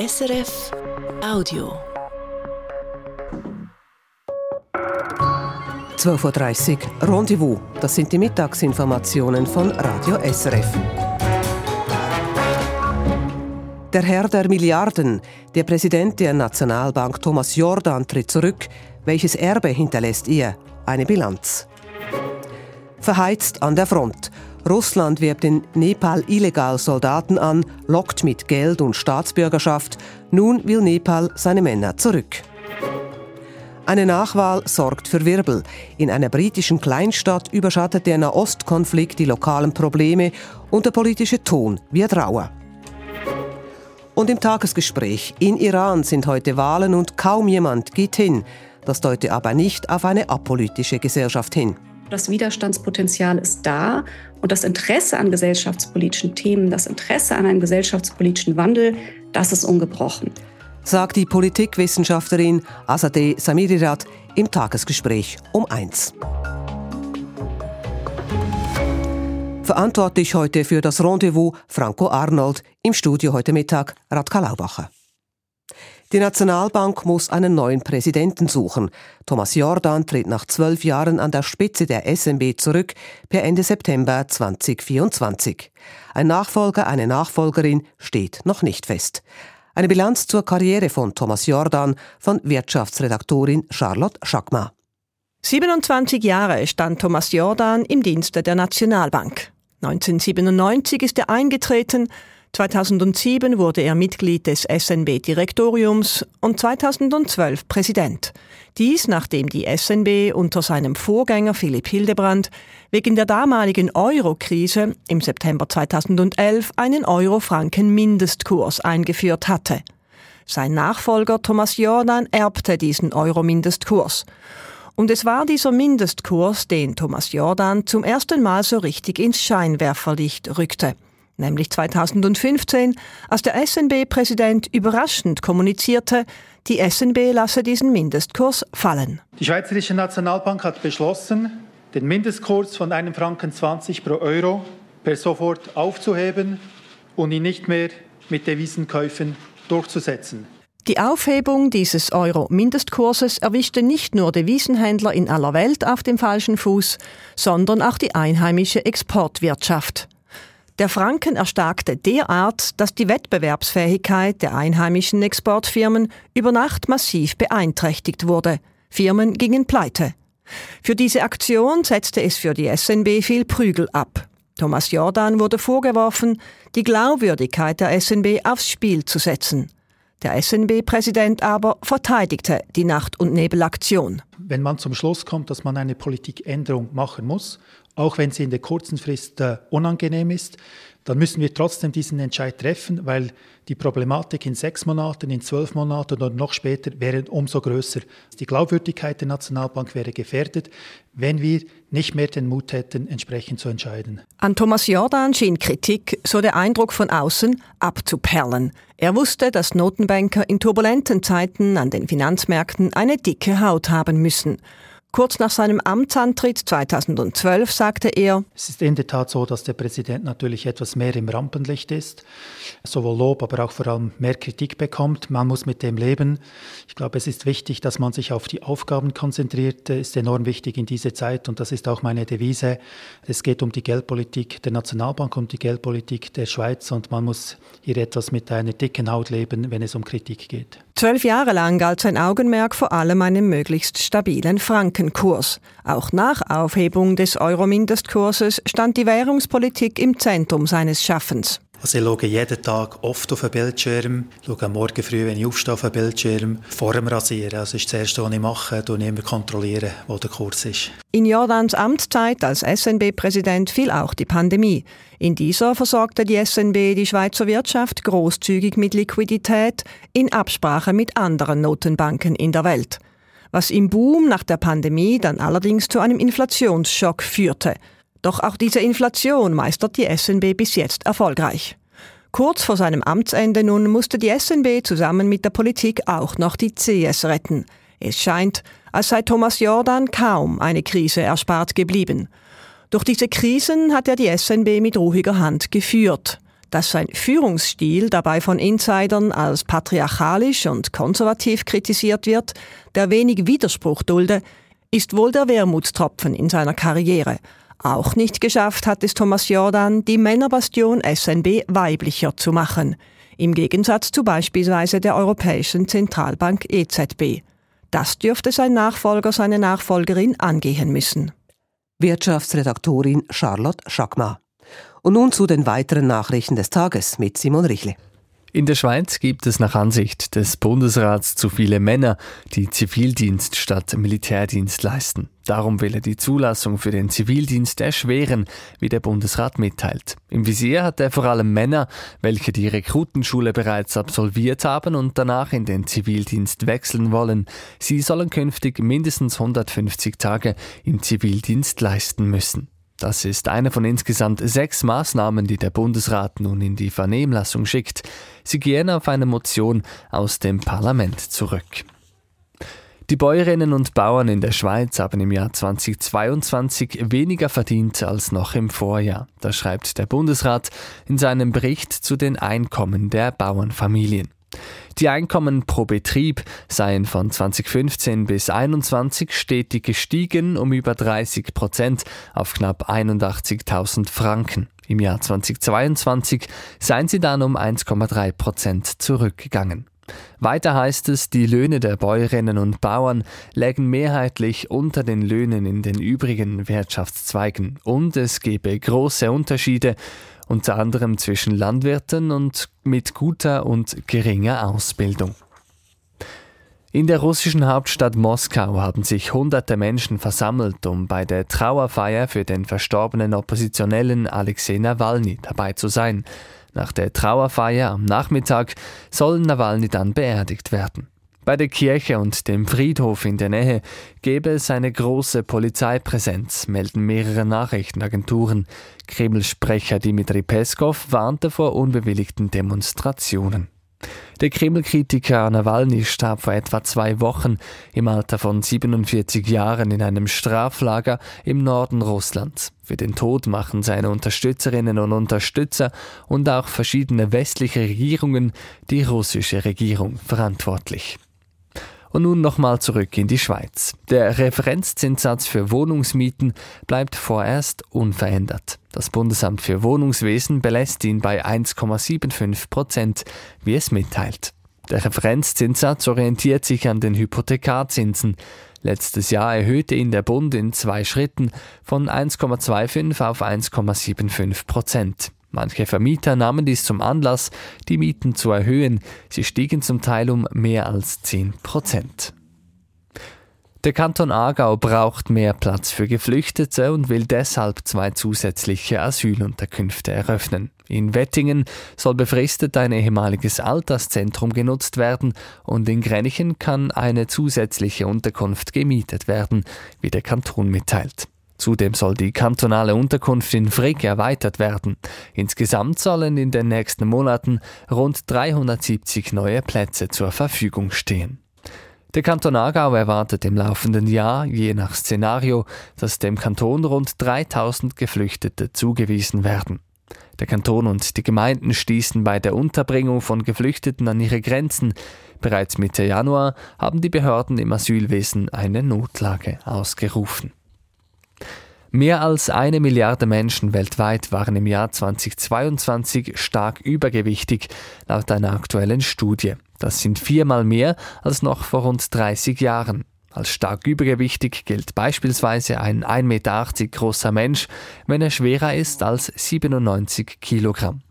SRF Audio. 12.30 Uhr Rendezvous. Das sind die Mittagsinformationen von Radio SRF. Der Herr der Milliarden, der Präsident der Nationalbank Thomas Jordan tritt zurück. Welches Erbe hinterlässt ihr? Eine Bilanz. Verheizt an der Front. Russland wirbt in Nepal illegal Soldaten an, lockt mit Geld und Staatsbürgerschaft. Nun will Nepal seine Männer zurück. Eine Nachwahl sorgt für Wirbel. In einer britischen Kleinstadt überschattet der Nahostkonflikt die lokalen Probleme und der politische Ton wird rauer. Und im Tagesgespräch in Iran sind heute Wahlen und kaum jemand geht hin. Das deute aber nicht auf eine apolitische Gesellschaft hin. Das Widerstandspotenzial ist da und das Interesse an gesellschaftspolitischen Themen, das Interesse an einem gesellschaftspolitischen Wandel, das ist ungebrochen. Sagt die Politikwissenschaftlerin Azadeh Samirirat im Tagesgespräch um eins. Verantwortlich heute für das Rendezvous Franco Arnold, im Studio heute Mittag Radka Laubacher. Die Nationalbank muss einen neuen Präsidenten suchen. Thomas Jordan tritt nach zwölf Jahren an der Spitze der SNB zurück per Ende September 2024. Ein Nachfolger, eine Nachfolgerin steht noch nicht fest. Eine Bilanz zur Karriere von Thomas Jordan von Wirtschaftsredaktorin Charlotte Schackma. 27 Jahre stand Thomas Jordan im Dienste der Nationalbank. 1997 ist er eingetreten, 2007 wurde er Mitglied des SNB-Direktoriums und 2012 Präsident. Dies nachdem die SNB unter seinem Vorgänger Philipp Hildebrand wegen der damaligen Euro-Krise im September 2011 einen Euro-Franken-Mindestkurs eingeführt hatte. Sein Nachfolger Thomas Jordan erbte diesen Euro-Mindestkurs. Und es war dieser Mindestkurs, den Thomas Jordan zum ersten Mal so richtig ins Scheinwerferlicht rückte nämlich 2015, als der SNB-Präsident überraschend kommunizierte, die SNB lasse diesen Mindestkurs fallen. Die Schweizerische Nationalbank hat beschlossen, den Mindestkurs von einem Franken 20 pro Euro per sofort aufzuheben und ihn nicht mehr mit Devisenkäufen durchzusetzen. Die Aufhebung dieses Euro-Mindestkurses erwischte nicht nur Devisenhändler in aller Welt auf dem falschen Fuß, sondern auch die einheimische Exportwirtschaft. Der Franken erstarkte derart, dass die Wettbewerbsfähigkeit der einheimischen Exportfirmen über Nacht massiv beeinträchtigt wurde. Firmen gingen pleite. Für diese Aktion setzte es für die SNB viel Prügel ab. Thomas Jordan wurde vorgeworfen, die Glaubwürdigkeit der SNB aufs Spiel zu setzen. Der SNB-Präsident aber verteidigte die Nacht- und Nebelaktion. Wenn man zum Schluss kommt, dass man eine Politikänderung machen muss, auch wenn sie in der kurzen Frist äh, unangenehm ist, dann müssen wir trotzdem diesen Entscheid treffen, weil die Problematik in sechs Monaten, in zwölf Monaten oder noch später wäre umso größer. Die Glaubwürdigkeit der Nationalbank wäre gefährdet, wenn wir nicht mehr den Mut hätten, entsprechend zu entscheiden. An Thomas Jordan schien Kritik, so der Eindruck von außen, abzuperlen. Er wusste, dass Notenbanker in turbulenten Zeiten an den Finanzmärkten eine dicke Haut haben müssen. Kurz nach seinem Amtsantritt 2012 sagte er, Es ist in der Tat so, dass der Präsident natürlich etwas mehr im Rampenlicht ist, sowohl Lob, aber auch vor allem mehr Kritik bekommt. Man muss mit dem leben. Ich glaube, es ist wichtig, dass man sich auf die Aufgaben konzentriert. Ist enorm wichtig in dieser Zeit und das ist auch meine Devise. Es geht um die Geldpolitik der Nationalbank, um die Geldpolitik der Schweiz und man muss hier etwas mit einer dicken Haut leben, wenn es um Kritik geht. Zwölf Jahre lang galt sein Augenmerk vor allem einem möglichst stabilen Frankenkurs. Auch nach Aufhebung des Euro-Mindestkurses stand die Währungspolitik im Zentrum seines Schaffens. Also ich schaue jeden Tag oft auf den Bildschirm, schaue am Morgen früh, wenn ich aufstehe, auf den Bildschirm, vor dem Rasieren. Also das ist das Erste, was ich mache, und immer kontrollieren, wo der Kurs ist. In Jordans Amtszeit als SNB-Präsident fiel auch die Pandemie. In dieser versorgte die SNB die Schweizer Wirtschaft großzügig mit Liquidität in Absprache mit anderen Notenbanken in der Welt. Was im Boom nach der Pandemie dann allerdings zu einem Inflationsschock führte – doch auch diese Inflation meistert die SNB bis jetzt erfolgreich. Kurz vor seinem Amtsende nun musste die SNB zusammen mit der Politik auch noch die CS retten. Es scheint, als sei Thomas Jordan kaum eine Krise erspart geblieben. Durch diese Krisen hat er die SNB mit ruhiger Hand geführt. Dass sein Führungsstil dabei von Insidern als patriarchalisch und konservativ kritisiert wird, der wenig Widerspruch dulde, ist wohl der Wermutstropfen in seiner Karriere. Auch nicht geschafft hat es Thomas Jordan, die Männerbastion SNB weiblicher zu machen. Im Gegensatz zu beispielsweise der Europäischen Zentralbank EZB. Das dürfte sein Nachfolger, seine Nachfolgerin angehen müssen. Wirtschaftsredaktorin Charlotte Schackmar. Und nun zu den weiteren Nachrichten des Tages mit Simon Richle. In der Schweiz gibt es nach Ansicht des Bundesrats zu viele Männer, die Zivildienst statt Militärdienst leisten. Darum will er die Zulassung für den Zivildienst erschweren, wie der Bundesrat mitteilt. Im Visier hat er vor allem Männer, welche die Rekrutenschule bereits absolviert haben und danach in den Zivildienst wechseln wollen. Sie sollen künftig mindestens 150 Tage im Zivildienst leisten müssen. Das ist eine von insgesamt sechs Maßnahmen, die der Bundesrat nun in die Vernehmlassung schickt. Sie gehen auf eine Motion aus dem Parlament zurück. Die Bäuerinnen und Bauern in der Schweiz haben im Jahr 2022 weniger verdient als noch im Vorjahr. Das schreibt der Bundesrat in seinem Bericht zu den Einkommen der Bauernfamilien. Die Einkommen pro Betrieb seien von 2015 bis 2021 stetig gestiegen um über 30 Prozent auf knapp 81.000 Franken. Im Jahr 2022 seien sie dann um 1,3 Prozent zurückgegangen. Weiter heißt es, die Löhne der Bäuerinnen und Bauern lägen mehrheitlich unter den Löhnen in den übrigen Wirtschaftszweigen und es gebe große Unterschiede unter anderem zwischen Landwirten und mit guter und geringer Ausbildung. In der russischen Hauptstadt Moskau haben sich hunderte Menschen versammelt, um bei der Trauerfeier für den verstorbenen Oppositionellen Alexei Nawalny dabei zu sein. Nach der Trauerfeier am Nachmittag soll Nawalny dann beerdigt werden. Bei der Kirche und dem Friedhof in der Nähe gäbe es eine große Polizeipräsenz, melden mehrere Nachrichtenagenturen. Kreml-Sprecher Dmitri Peskov warnte vor unbewilligten Demonstrationen. Der Kreml-Kritiker Nawalny starb vor etwa zwei Wochen im Alter von 47 Jahren in einem Straflager im Norden Russlands. Für den Tod machen seine Unterstützerinnen und Unterstützer und auch verschiedene westliche Regierungen die russische Regierung verantwortlich. Und nun nochmal zurück in die Schweiz. Der Referenzzinssatz für Wohnungsmieten bleibt vorerst unverändert. Das Bundesamt für Wohnungswesen belässt ihn bei 1,75 Prozent, wie es mitteilt. Der Referenzzinssatz orientiert sich an den Hypothekarzinsen. Letztes Jahr erhöhte ihn der Bund in zwei Schritten von 1,25 auf 1,75 Prozent. Manche Vermieter nahmen dies zum Anlass, die Mieten zu erhöhen. Sie stiegen zum Teil um mehr als 10 Prozent. Der Kanton Aargau braucht mehr Platz für Geflüchtete und will deshalb zwei zusätzliche Asylunterkünfte eröffnen. In Wettingen soll befristet ein ehemaliges Alterszentrum genutzt werden und in Grenichen kann eine zusätzliche Unterkunft gemietet werden, wie der Kanton mitteilt. Zudem soll die kantonale Unterkunft in Frick erweitert werden. Insgesamt sollen in den nächsten Monaten rund 370 neue Plätze zur Verfügung stehen. Der Kanton Aargau erwartet im laufenden Jahr, je nach Szenario, dass dem Kanton rund 3000 Geflüchtete zugewiesen werden. Der Kanton und die Gemeinden stießen bei der Unterbringung von Geflüchteten an ihre Grenzen. Bereits Mitte Januar haben die Behörden im Asylwesen eine Notlage ausgerufen. Mehr als eine Milliarde Menschen weltweit waren im Jahr 2022 stark übergewichtig, laut einer aktuellen Studie. Das sind viermal mehr als noch vor rund 30 Jahren. Als stark übergewichtig gilt beispielsweise ein 1,80 Meter großer Mensch, wenn er schwerer ist als 97 Kilogramm.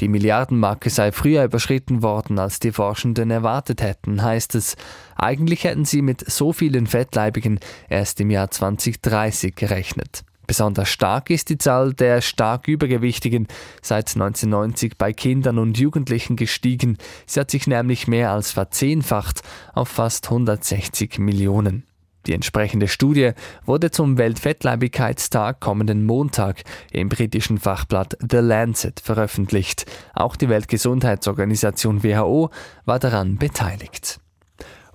Die Milliardenmarke sei früher überschritten worden, als die Forschenden erwartet hätten, heißt es. Eigentlich hätten sie mit so vielen Fettleibigen erst im Jahr 2030 gerechnet. Besonders stark ist die Zahl der stark Übergewichtigen seit 1990 bei Kindern und Jugendlichen gestiegen. Sie hat sich nämlich mehr als verzehnfacht auf fast 160 Millionen. Die entsprechende Studie wurde zum Weltfettleibigkeitstag kommenden Montag im britischen Fachblatt The Lancet veröffentlicht. Auch die Weltgesundheitsorganisation WHO war daran beteiligt.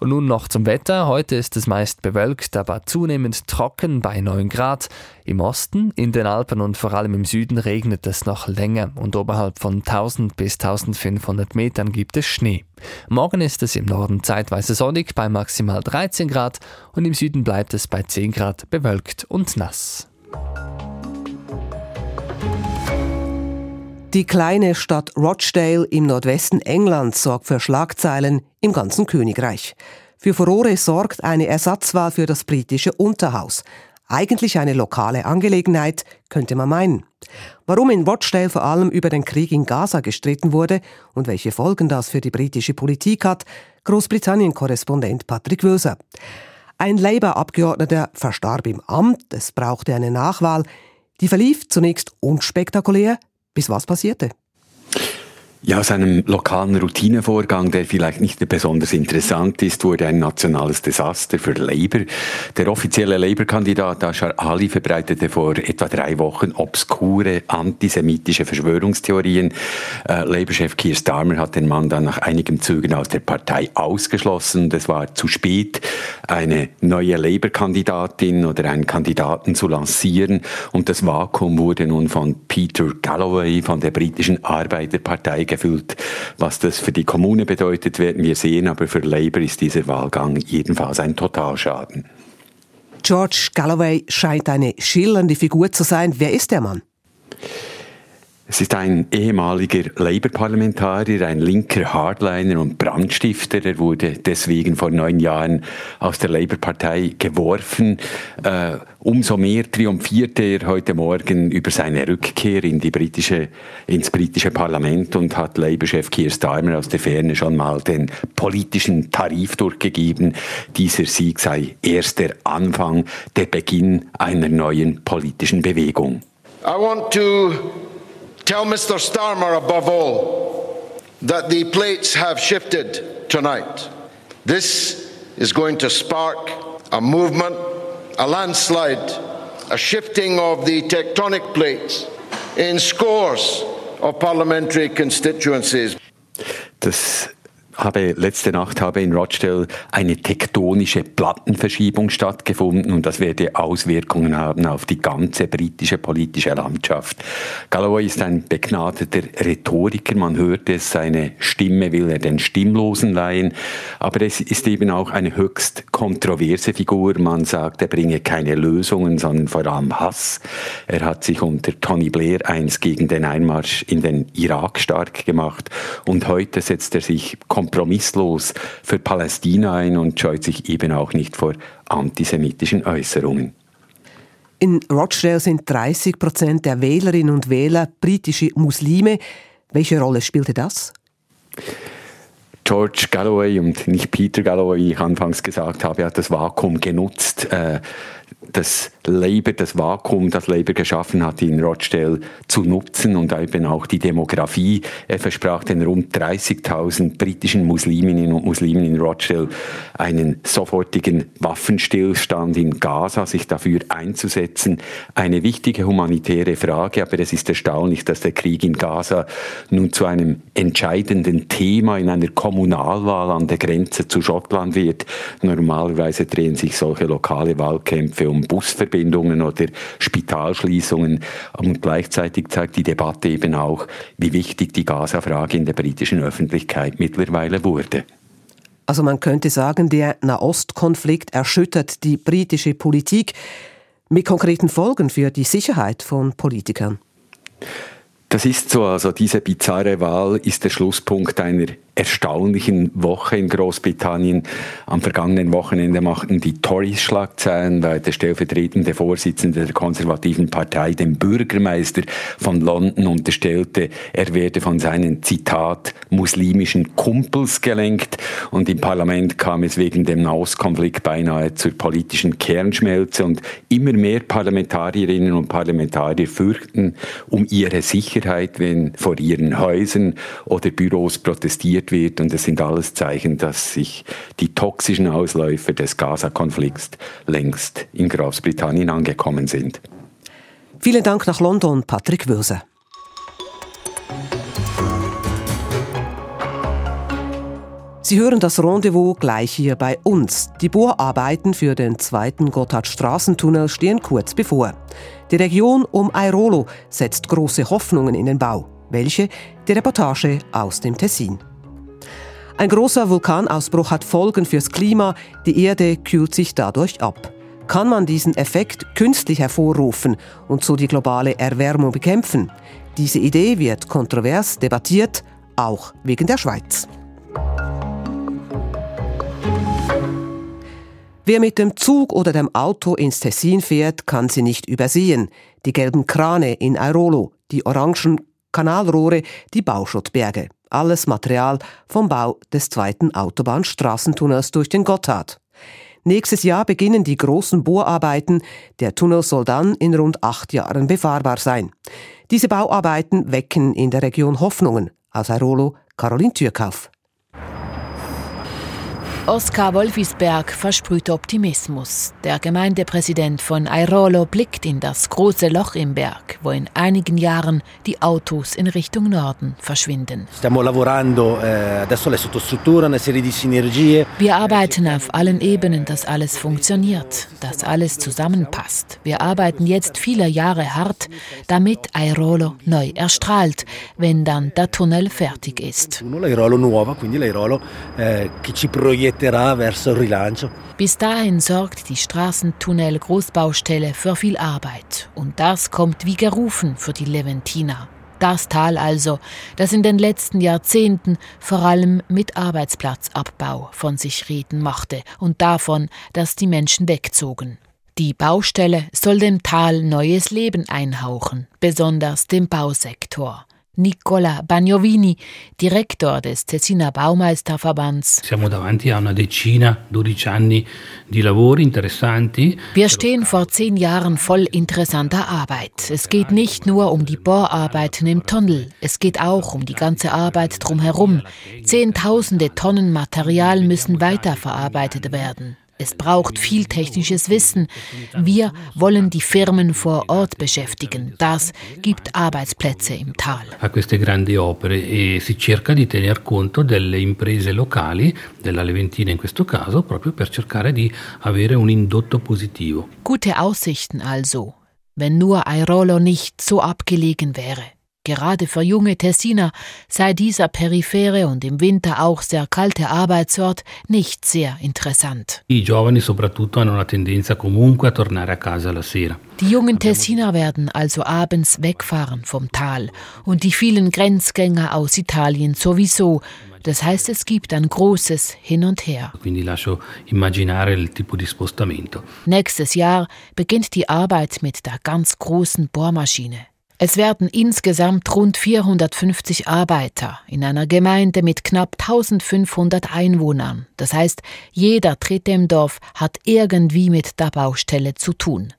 Und nun noch zum Wetter. Heute ist es meist bewölkt, aber zunehmend trocken bei 9 Grad. Im Osten, in den Alpen und vor allem im Süden regnet es noch länger und oberhalb von 1000 bis 1500 Metern gibt es Schnee. Morgen ist es im Norden zeitweise sonnig bei maximal 13 Grad und im Süden bleibt es bei 10 Grad bewölkt und nass. Die kleine Stadt Rochdale im Nordwesten Englands sorgt für Schlagzeilen im ganzen Königreich. Für Furore sorgt eine Ersatzwahl für das britische Unterhaus. Eigentlich eine lokale Angelegenheit, könnte man meinen. Warum in Rochdale vor allem über den Krieg in Gaza gestritten wurde und welche Folgen das für die britische Politik hat, Großbritannien-Korrespondent Patrick Wöser. Ein Labour-Abgeordneter verstarb im Amt, es brauchte eine Nachwahl. Die verlief zunächst unspektakulär, bis was passierte? Ja, aus einem lokalen Routinevorgang, der vielleicht nicht besonders interessant ist, wurde ein nationales Desaster für Labour. Der offizielle Labour-Kandidat Ashar Ali verbreitete vor etwa drei Wochen obskure antisemitische Verschwörungstheorien. Äh, Labour-Chef Keir Starmer hat den Mann dann nach einigem Zögern aus der Partei ausgeschlossen. Es war zu spät, eine neue Labour-Kandidatin oder einen Kandidaten zu lancieren. Und das Vakuum wurde nun von Peter Galloway von der britischen Arbeiterpartei gefüllt. Was das für die Kommune bedeutet, werden wir sehen, aber für Labour ist dieser Wahlgang jedenfalls ein Totalschaden. George Galloway scheint eine schillernde Figur zu sein. Wer ist der Mann? Es ist ein ehemaliger Labour-Parlamentarier, ein linker Hardliner und Brandstifter. Er wurde deswegen vor neun Jahren aus der Labour-Partei geworfen. Äh, umso mehr triumphierte er heute Morgen über seine Rückkehr in die britische, ins britische Parlament und hat Labour-Chef Keir Starmer aus der Ferne schon mal den politischen Tarif durchgegeben. Dieser Sieg sei erst der Anfang, der Beginn einer neuen politischen Bewegung. I want to Tell Mr. Starmer above all that the plates have shifted tonight. This is going to spark a movement, a landslide, a shifting of the tectonic plates in scores of parliamentary constituencies. Das habe letzte Nacht habe in Rochdale eine tektonische Plattenverschiebung stattgefunden und das werde Auswirkungen haben auf die ganze britische politische Landschaft. Galloway ist ein begnadeter Rhetoriker, man hört es, seine Stimme will er den Stimmlosen leihen, aber es ist eben auch eine höchst kontroverse Figur. Man sagt, er bringe keine Lösungen, sondern vor allem Hass. Er hat sich unter Tony Blair einst gegen den Einmarsch in den Irak stark gemacht und heute setzt er sich kompromisslos für Palästina ein und scheut sich eben auch nicht vor antisemitischen Äußerungen. In Rochdale sind 30 Prozent der Wählerinnen und Wähler britische Muslime. Welche Rolle spielte das? George Galloway und nicht Peter Galloway, wie ich anfangs gesagt habe, hat das Vakuum genutzt. Äh, das Labour, das Vakuum, das Labour geschaffen hat in Rochdale zu nutzen und eben auch die Demografie. Er versprach den rund 30.000 britischen Musliminnen und Muslimen in Rochdale einen sofortigen Waffenstillstand in Gaza, sich dafür einzusetzen. Eine wichtige humanitäre Frage, aber es ist erstaunlich, dass der Krieg in Gaza nun zu einem entscheidenden Thema in einer Kommunalwahl an der Grenze zu Schottland wird. Normalerweise drehen sich solche lokale Wahlkämpfe um Busverbindungen oder Spitalschließungen. Und gleichzeitig zeigt die Debatte eben auch, wie wichtig die Gaza-Frage in der britischen Öffentlichkeit mittlerweile wurde. Also man könnte sagen, der Nahostkonflikt erschüttert die britische Politik mit konkreten Folgen für die Sicherheit von Politikern. Das ist so, also diese bizarre Wahl ist der Schlusspunkt einer erstaunlichen Woche in Großbritannien. Am vergangenen Wochenende machten die Tories Schlagzeilen, weil der stellvertretende Vorsitzende der konservativen Partei dem Bürgermeister von London unterstellte, er werde von seinen Zitat muslimischen Kumpels gelenkt und im Parlament kam es wegen dem Nahostkonflikt beinahe zur politischen Kernschmelze und immer mehr Parlamentarierinnen und Parlamentarier fürchten um ihre Sicherheit, wenn vor ihren Häusern oder Büros protestiert diskutiert wird. Und es sind alles Zeichen, dass sich die toxischen Ausläufer des Gaza-Konflikts längst in Großbritannien angekommen sind. Vielen Dank nach London, Patrick Wilse. Sie hören das Rendezvous gleich hier bei uns. Die Bohrarbeiten für den zweiten Gotthardstraßentunnel stehen kurz bevor. Die Region um Airolo setzt große Hoffnungen in den Bau. Welche? Die Reportage aus dem Tessin. Ein großer Vulkanausbruch hat Folgen fürs Klima. Die Erde kühlt sich dadurch ab. Kann man diesen Effekt künstlich hervorrufen und so die globale Erwärmung bekämpfen? Diese Idee wird kontrovers debattiert, auch wegen der Schweiz. Wer mit dem Zug oder dem Auto ins Tessin fährt, kann sie nicht übersehen. Die gelben Krane in Airolo, die orangen Kanalrohre, die Bauschuttberge. Alles Material vom Bau des zweiten Autobahnstraßentunnels durch den Gotthard. Nächstes Jahr beginnen die großen Bohrarbeiten. Der Tunnel soll dann in rund acht Jahren befahrbar sein. Diese Bauarbeiten wecken in der Region Hoffnungen. Aus Airolo, Caroline Türkauf. Oskar Wolfisberg versprüht Optimismus. Der Gemeindepräsident von Airolo blickt in das große Loch im Berg, wo in einigen Jahren die Autos in Richtung Norden verschwinden. Eh, Wir arbeiten auf allen Ebenen, dass alles funktioniert, dass alles zusammenpasst. Wir arbeiten jetzt viele Jahre hart, damit Airolo neu erstrahlt, wenn dann der Tunnel fertig ist. L'Airolo nuova, quindi l'Airolo che ci proietta proietterà verso il rilancio. Bis dahin sorgt die Straßentunnel Großbaustelle für viel Arbeit. Und das kommt wie gerufen für die Leventina. Das Tal also, das in den letzten Jahrzehnten vor allem mit Arbeitsplatzabbau von sich reden machte und davon, dass die Menschen wegzogen. Die Baustelle soll dem Tal neues Leben einhauchen, besonders dem Bausektor. Nicola Bagnovini, Direktor des Tessiner Baumeisterverbands. Siamo davanti a una decina, 12 anni di lavori interessanti. Wir stehen vor zehn Jahren voll interessanter Arbeit. Es geht nicht nur um die Bohrarbeiten im Tunnel, es geht auch um die ganze Arbeit drumherum. Zehntausende Tonnen Material müssen weiterverarbeitet werden. Es braucht viel technisches Wissen. Wir wollen die Firmen vor Ort beschäftigen. Das gibt Arbeitsplätze im Tal. A queste grandi opere e si cerca di tener conto delle imprese locali, della Leventina in questo caso, proprio per cercare di avere un indotto positivo. Gute Aussichten also, wenn nur Airolo nicht so abgelegen wäre. Gerade für junge Tessiner sei dieser periphere und im Winter auch sehr kalte Arbeitsort nicht sehr interessant. Die jungen Tessiner werden also abends wegfahren vom Tal und die vielen Grenzgänger aus Italien sowieso. Das heißt, es gibt ein großes Hin und Her. Nächstes Jahr beginnt die Arbeit mit der ganz großen Bohrmaschine. Es werden insgesamt rund 450 Arbeiter in einer Gemeinde mit knapp 1500 Einwohnern. Das heißt, jeder Dritte im Dorf hat irgendwie mit der Baustelle zu tun.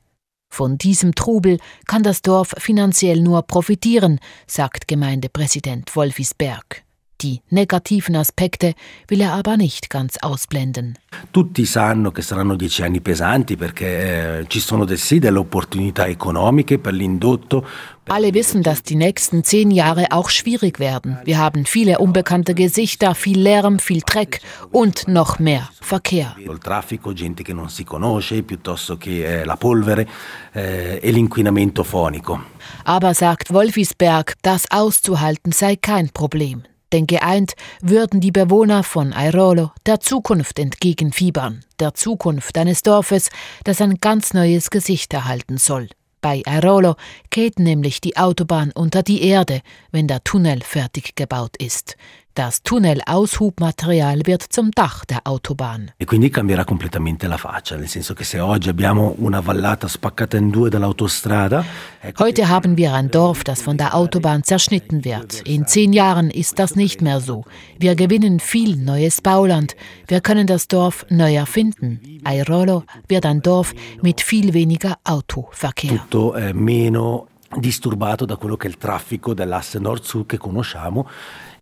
Von diesem Trubel kann das Dorf finanziell nur profitieren, sagt Gemeindepräsident Wolfisberg. Die negativen Aspekte will er aber nicht ganz ausblenden. Tutti sanno che saranno dieci anni pesanti perché eh, ci sono sì delle opportunità economiche per l'indotto. Alle wissen, dass die nächsten zehn Jahre auch schwierig werden. Wir haben viele unbekannte Gesichter, viel Lärm, viel Dreck und noch mehr Verkehr. Il traffico, gente che non si conosce, piuttosto che eh, la polvere eh, e l'inquinamento fonico. Aber sagt Wolfisberg, das auszuhalten sei kein Problem denn geeint würden die Bewohner von Airolo der Zukunft entgegenfiebern, der Zukunft eines Dorfes, das ein ganz neues Gesicht erhalten soll. Bei Airolo geht nämlich die Autobahn unter die Erde, wenn der Tunnel fertig gebaut ist. Das Tunnel-Aushubmaterial wird zum Dach der Autobahn. E quindi cambierà completamente la faccia, nel senso che se oggi abbiamo una vallata spaccata in due dall'autostrada. Heute haben wir ein Dorf, das von der Autobahn zerschnitten wird. In zehn Jahren ist das nicht mehr so. Wir gewinnen viel neues Bauland. Wir können das Dorf neu erfinden. Airolo wird ein Dorf mit viel weniger Autoverkehr. Tutto eh, meno disturbato da quello che è il traffico dell'asse Nord-Sud che conosciamo.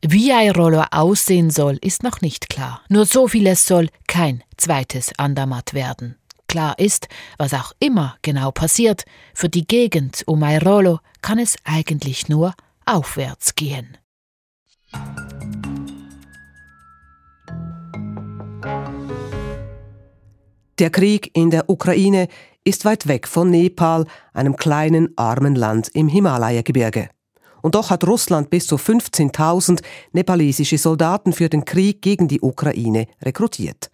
Wie Airolo aussehen soll, ist noch nicht klar. Nur so vieles soll kein zweites Andermatt werden. Klar ist, was auch immer genau passiert, für die Gegend um Airolo kann es eigentlich nur aufwärts gehen. Der Krieg in der Ukraine ist weit weg von Nepal, einem kleinen armen Land im Himalaya-Gebirge. Und doch hat Russland bis zu 15.000 nepalesische Soldaten für den Krieg gegen die Ukraine rekrutiert.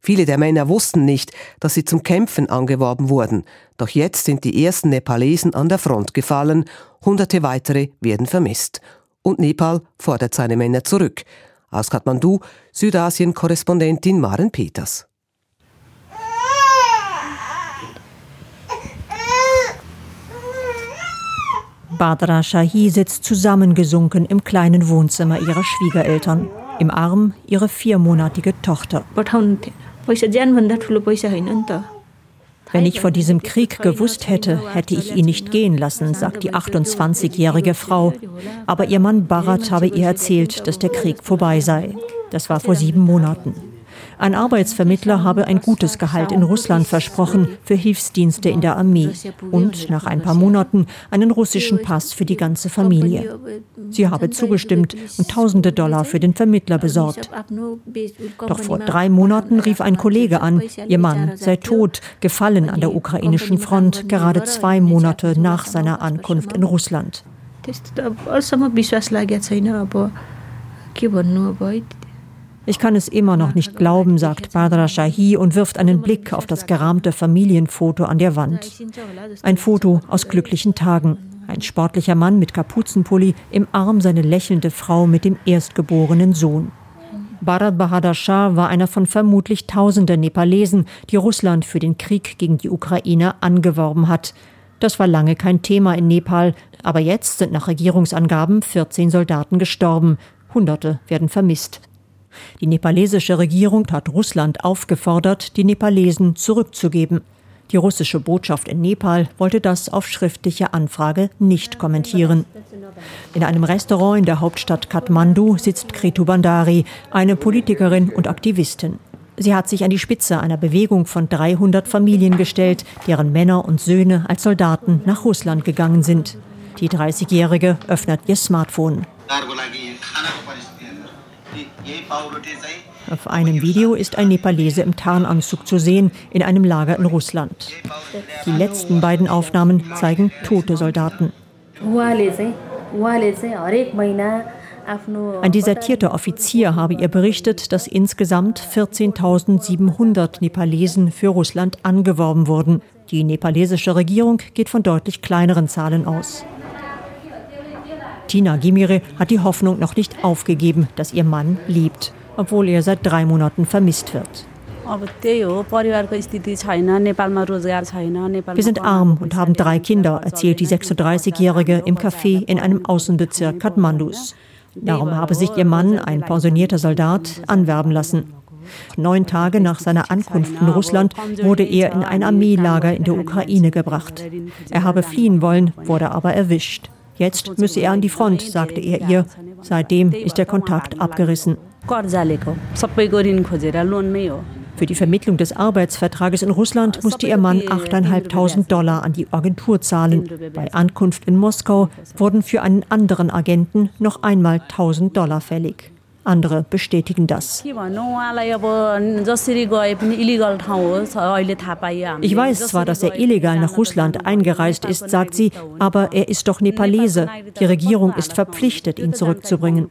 Viele der Männer wussten nicht, dass sie zum Kämpfen angeworben wurden. Doch jetzt sind die ersten Nepalesen an der Front gefallen, hunderte weitere werden vermisst. Und Nepal fordert seine Männer zurück. Aus Kathmandu, Südasien-Korrespondentin Maren Peters. Badra Shahi sitzt zusammengesunken im kleinen Wohnzimmer ihrer Schwiegereltern. Im Arm ihre viermonatige Tochter. Wenn ich vor diesem Krieg gewusst hätte, hätte ich ihn nicht gehen lassen, sagt die 28-jährige Frau. Aber ihr Mann Barat habe ihr erzählt, dass der Krieg vorbei sei. Das war vor sieben Monaten. Ein Arbeitsvermittler habe ein gutes Gehalt in Russland versprochen für Hilfsdienste in der Armee und nach ein paar Monaten einen russischen Pass für die ganze Familie. Sie habe zugestimmt und tausende Dollar für den Vermittler besorgt. Doch vor drei Monaten rief ein Kollege an, ihr Mann sei tot, gefallen an der ukrainischen Front, gerade zwei Monate nach seiner Ankunft in Russland. Ich kann es immer noch nicht glauben, sagt Badra Shahi und wirft einen Blick auf das gerahmte Familienfoto an der Wand. Ein Foto aus glücklichen Tagen. Ein sportlicher Mann mit Kapuzenpulli, im Arm seine lächelnde Frau mit dem erstgeborenen Sohn. Bharat Bahadur Shah war einer von vermutlich tausenden Nepalesen, die Russland für den Krieg gegen die Ukraine angeworben hat. Das war lange kein Thema in Nepal, aber jetzt sind nach Regierungsangaben 14 Soldaten gestorben, Hunderte werden vermisst. Die nepalesische Regierung hat Russland aufgefordert, die Nepalesen zurückzugeben. Die russische Botschaft in Nepal wollte das auf schriftliche Anfrage nicht kommentieren. In einem Restaurant in der Hauptstadt Kathmandu sitzt Kritu Bandari, eine Politikerin und Aktivistin. Sie hat sich an die Spitze einer Bewegung von 300 Familien gestellt, deren Männer und Söhne als Soldaten nach Russland gegangen sind. Die 30-Jährige öffnet ihr Smartphone. Auf einem Video ist ein Nepalese im Tarnanzug zu sehen, in einem Lager in Russland. Die letzten beiden Aufnahmen zeigen tote Soldaten. Ein desertierter Offizier habe ihr berichtet, dass insgesamt 14.700 Nepalesen für Russland angeworben wurden. Die nepalesische Regierung geht von deutlich kleineren Zahlen aus. Tina Gimire hat die Hoffnung noch nicht aufgegeben, dass ihr Mann lebt, obwohl er seit drei Monaten vermisst wird. Wir sind arm und haben drei Kinder, erzählt die 36-Jährige im Café in einem Außenbezirk Kathmandus. Darum habe sich ihr Mann, ein pensionierter Soldat, anwerben lassen. Neun Tage nach seiner Ankunft in Russland wurde er in ein Armeelager in der Ukraine gebracht. Er habe fliehen wollen, wurde aber erwischt. Jetzt müsse er an die Front, sagte er ihr. Seitdem ist der Kontakt abgerissen. Für die Vermittlung des Arbeitsvertrages in Russland musste ihr Mann 8.500 Dollar an die Agentur zahlen. Bei Ankunft in Moskau wurden für einen anderen Agenten noch einmal 1.000 Dollar fällig. Andere bestätigen das. Ich weiß zwar, dass er illegal nach Russland eingereist ist, sagt sie, aber er ist doch Nepalese. Die Regierung ist verpflichtet, ihn zurückzubringen.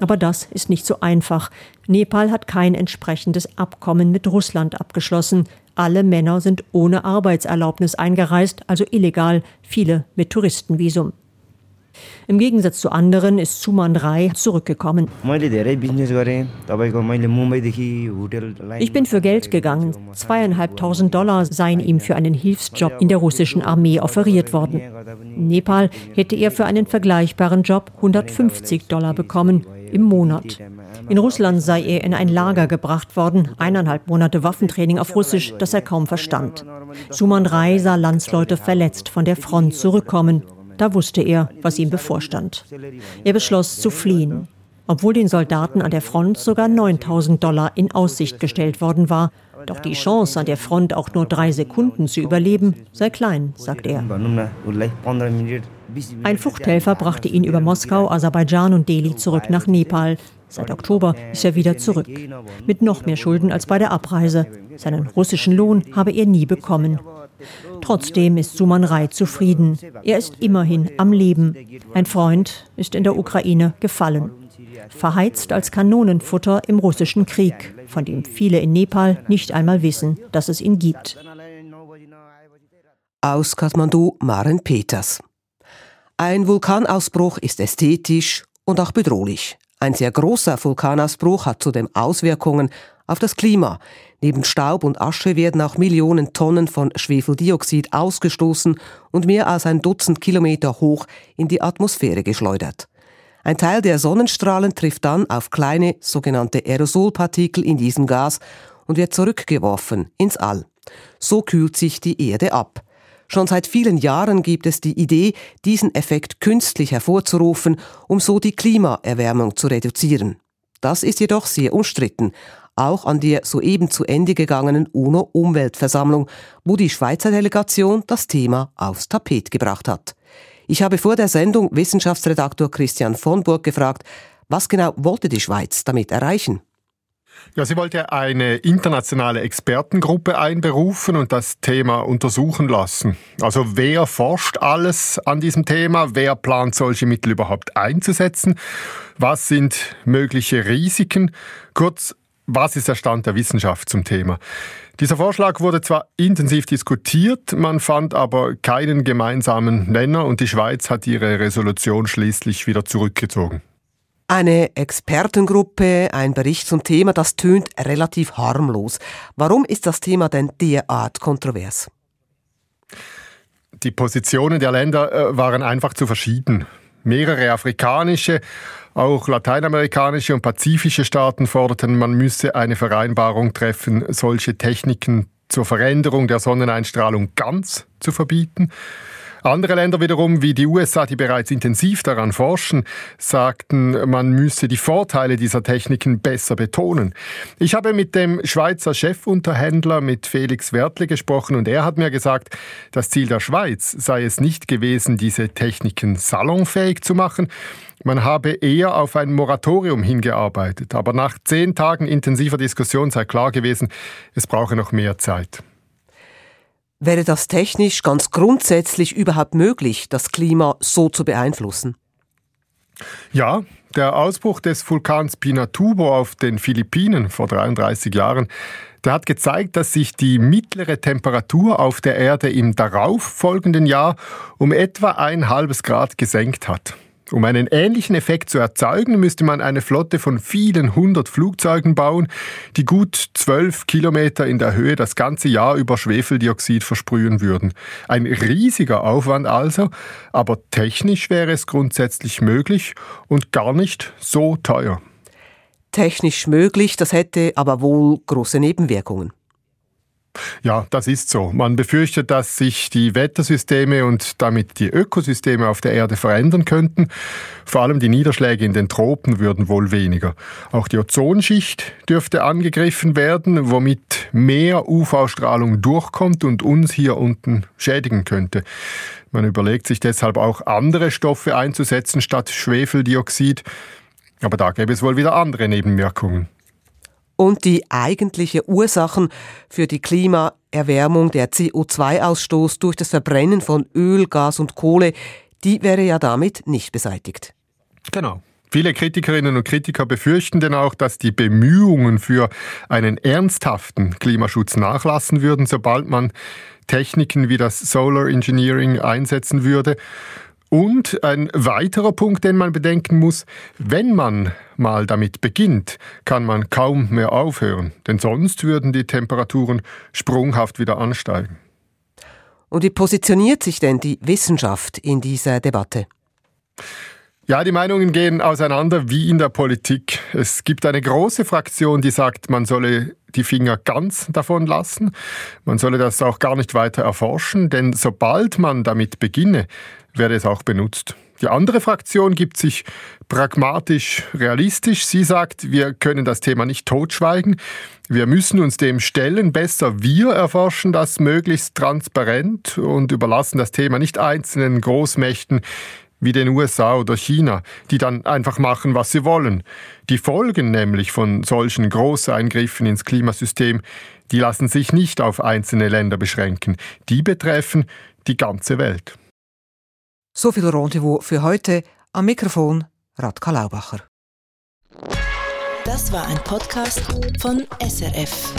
Aber das ist nicht so einfach. Nepal hat kein entsprechendes Abkommen mit Russland abgeschlossen. Alle Männer sind ohne Arbeitserlaubnis eingereist, also illegal, viele mit Touristenvisum. Im Gegensatz zu anderen ist Suman Rai zurückgekommen. Ich bin für Geld gegangen. Zweieinhalbtausend Dollar seien ihm für einen Hilfsjob in der russischen Armee offeriert worden. In Nepal hätte er für einen vergleichbaren Job 150 Dollar bekommen im Monat. In Russland sei er in ein Lager gebracht worden, eineinhalb Monate Waffentraining auf Russisch, das er kaum verstand. Suman Rai sah Landsleute verletzt von der Front zurückkommen da wusste er, was ihm bevorstand. Er beschloss zu fliehen. Obwohl den Soldaten an der Front sogar 9000 Dollar in Aussicht gestellt worden war. Doch die Chance, an der Front auch nur drei Sekunden zu überleben, sei klein, sagt er. Ein Fluchthelfer brachte ihn über Moskau, Aserbaidschan und Delhi zurück nach Nepal. Seit Oktober ist er wieder zurück. Mit noch mehr Schulden als bei der Abreise. Seinen russischen Lohn habe er nie bekommen. Trotzdem ist Suman Rai zufrieden. Er ist immerhin am Leben. Ein Freund ist in der Ukraine gefallen. Verheizt als Kanonenfutter im russischen Krieg, von dem viele in Nepal nicht einmal wissen, dass es ihn gibt. Aus Kathmandu Maren Peters. Ein Vulkanausbruch ist ästhetisch und auch bedrohlich. Ein sehr großer Vulkanausbruch hat zudem Auswirkungen auf das Klima. Neben Staub und Asche werden auch Millionen Tonnen von Schwefeldioxid ausgestoßen und mehr als ein Dutzend Kilometer hoch in die Atmosphäre geschleudert. Ein Teil der Sonnenstrahlen trifft dann auf kleine sogenannte Aerosolpartikel in diesem Gas und wird zurückgeworfen ins All. So kühlt sich die Erde ab. Schon seit vielen Jahren gibt es die Idee, diesen Effekt künstlich hervorzurufen, um so die Klimaerwärmung zu reduzieren. Das ist jedoch sehr umstritten, auch an der soeben zu Ende gegangenen UNO-Umweltversammlung, wo die Schweizer Delegation das Thema aufs Tapet gebracht hat. Ich habe vor der Sendung Wissenschaftsredaktor Christian von Burg gefragt, was genau wollte die Schweiz damit erreichen? Ja, sie wollte eine internationale Expertengruppe einberufen und das Thema untersuchen lassen. Also wer forscht alles an diesem Thema? Wer plant solche Mittel überhaupt einzusetzen? Was sind mögliche Risiken? Kurz, was ist der Stand der Wissenschaft zum Thema? Dieser Vorschlag wurde zwar intensiv diskutiert, man fand aber keinen gemeinsamen Nenner und die Schweiz hat ihre Resolution schließlich wieder zurückgezogen. Eine Expertengruppe, ein Bericht zum Thema, das tönt relativ harmlos. Warum ist das Thema denn derart kontrovers? Die Positionen der Länder äh, waren einfach zu verschieden. Mehrere afrikanische, auch lateinamerikanische und pazifische Staaten forderten, man müsse eine Vereinbarung treffen, solche Techniken zur Veränderung der Sonneneinstrahlung ganz zu verbieten. Andere Länder wiederum, wie die USA, die bereits intensiv daran forschen, sagten, man müsse die Vorteile dieser Techniken besser betonen. Ich habe mit dem Schweizer Chefunterhändler, mit Felix Wertle gesprochen und er hat mir gesagt, das Ziel der Schweiz sei es nicht gewesen, diese Techniken salonfähig zu machen, man habe eher auf ein Moratorium hingearbeitet. Aber nach zehn Tagen intensiver Diskussion sei klar gewesen, es brauche noch mehr Zeit. Wäre das technisch ganz grundsätzlich überhaupt möglich, das Klima so zu beeinflussen? Ja, der Ausbruch des Vulkans Pinatubo auf den Philippinen vor 33 Jahren, der hat gezeigt, dass sich die mittlere Temperatur auf der Erde im darauffolgenden Jahr um etwa ein halbes Grad gesenkt hat. Um einen ähnlichen Effekt zu erzeugen, müsste man eine Flotte von vielen hundert Flugzeugen bauen, die gut zwölf Kilometer in der Höhe das ganze Jahr über Schwefeldioxid versprühen würden. Ein riesiger Aufwand also, aber technisch wäre es grundsätzlich möglich und gar nicht so teuer. Technisch möglich, das hätte aber wohl große Nebenwirkungen. Ja, das ist so. Man befürchtet, dass sich die Wettersysteme und damit die Ökosysteme auf der Erde verändern könnten. Vor allem die Niederschläge in den Tropen würden wohl weniger. Auch die Ozonschicht dürfte angegriffen werden, womit mehr UV-Strahlung durchkommt und uns hier unten schädigen könnte. Man überlegt sich deshalb auch andere Stoffe einzusetzen statt Schwefeldioxid. Aber da gäbe es wohl wieder andere Nebenwirkungen und die eigentliche Ursachen für die Klimaerwärmung, der CO2-Ausstoß durch das Verbrennen von Öl, Gas und Kohle, die wäre ja damit nicht beseitigt. Genau. Viele Kritikerinnen und Kritiker befürchten denn auch, dass die Bemühungen für einen ernsthaften Klimaschutz nachlassen würden, sobald man Techniken wie das Solar Engineering einsetzen würde. Und ein weiterer Punkt, den man bedenken muss, wenn man mal damit beginnt, kann man kaum mehr aufhören, denn sonst würden die Temperaturen sprunghaft wieder ansteigen. Und wie positioniert sich denn die Wissenschaft in dieser Debatte? Ja, die Meinungen gehen auseinander wie in der Politik. Es gibt eine große Fraktion, die sagt, man solle die Finger ganz davon lassen. Man solle das auch gar nicht weiter erforschen, denn sobald man damit beginne, werde es auch benutzt. Die andere Fraktion gibt sich pragmatisch realistisch. Sie sagt, wir können das Thema nicht totschweigen. Wir müssen uns dem stellen. Besser wir erforschen das möglichst transparent und überlassen das Thema nicht einzelnen Großmächten wie den USA oder China, die dann einfach machen, was sie wollen. Die Folgen nämlich von solchen Großeingriffen ins Klimasystem, die lassen sich nicht auf einzelne Länder beschränken. Die betreffen die ganze Welt. So viel Rendezvous für heute. Am Mikrofon Radka Laubacher. Das war ein Podcast von SRF.